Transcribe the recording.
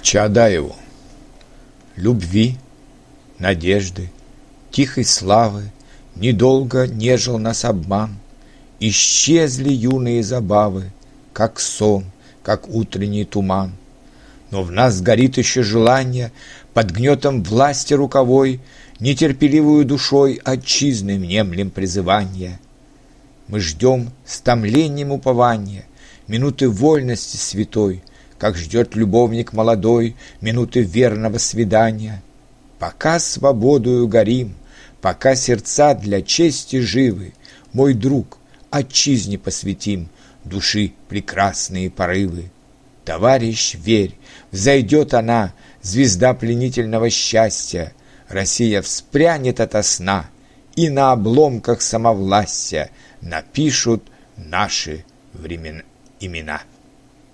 К Чаадаеву. Любви, надежды, тихой славы Недолго нежил нас обман. Исчезли юные забавы, Как сон, как утренний туман. Но в нас горит еще желание Под гнетом власти руковой Нетерпеливую душой Отчизны внемлем призывания. Мы ждем с томлением упования Минуты вольности святой, Как ждет любовник молодой Минуты верного свидания. Пока свободою горим, Пока сердца для чести живы, Мой друг, отчизне посвятим Души прекрасные порывы. Товарищ, верь, взойдет она, Звезда пленительного счастья, Россия вспрянет ото сна, И на обломках самовластия Напишут наши времена, имена.